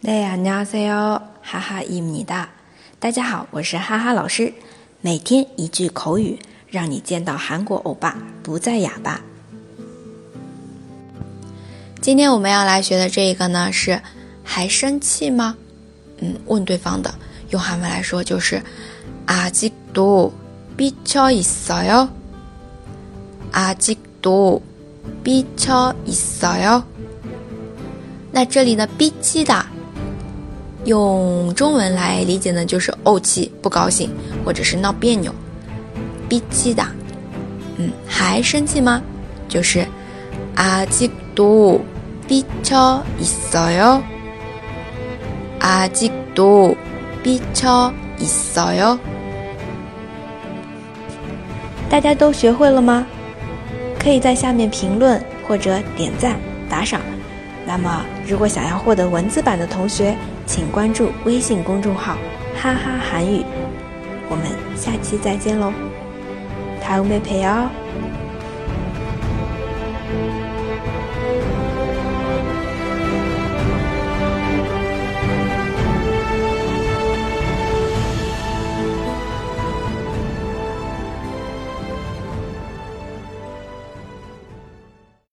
네 안녕하세요. 하하입니다. 大家好，我是哈哈老师。每天一句口语，让你见到韩国欧巴不再哑巴。今天我们要来学的这个呢是还生气吗？嗯，问对方的用韩文来说就是아직도삐쳐있어요아직도삐쳐있어요那这里的삐치 다。 用中文来理解呢，就是怄气、不高兴，或者是闹别扭，逼气的。嗯，还生气吗？就是아직도삐쳐있어 요。 아직도삐쳐있어 요。 大家都学会了吗？可以在下面评论或者点赞打赏。 那么，如果想要获得文字版的同学，请关注微信公众号“哈哈韩语”。我们下期再见喽，다음에봬요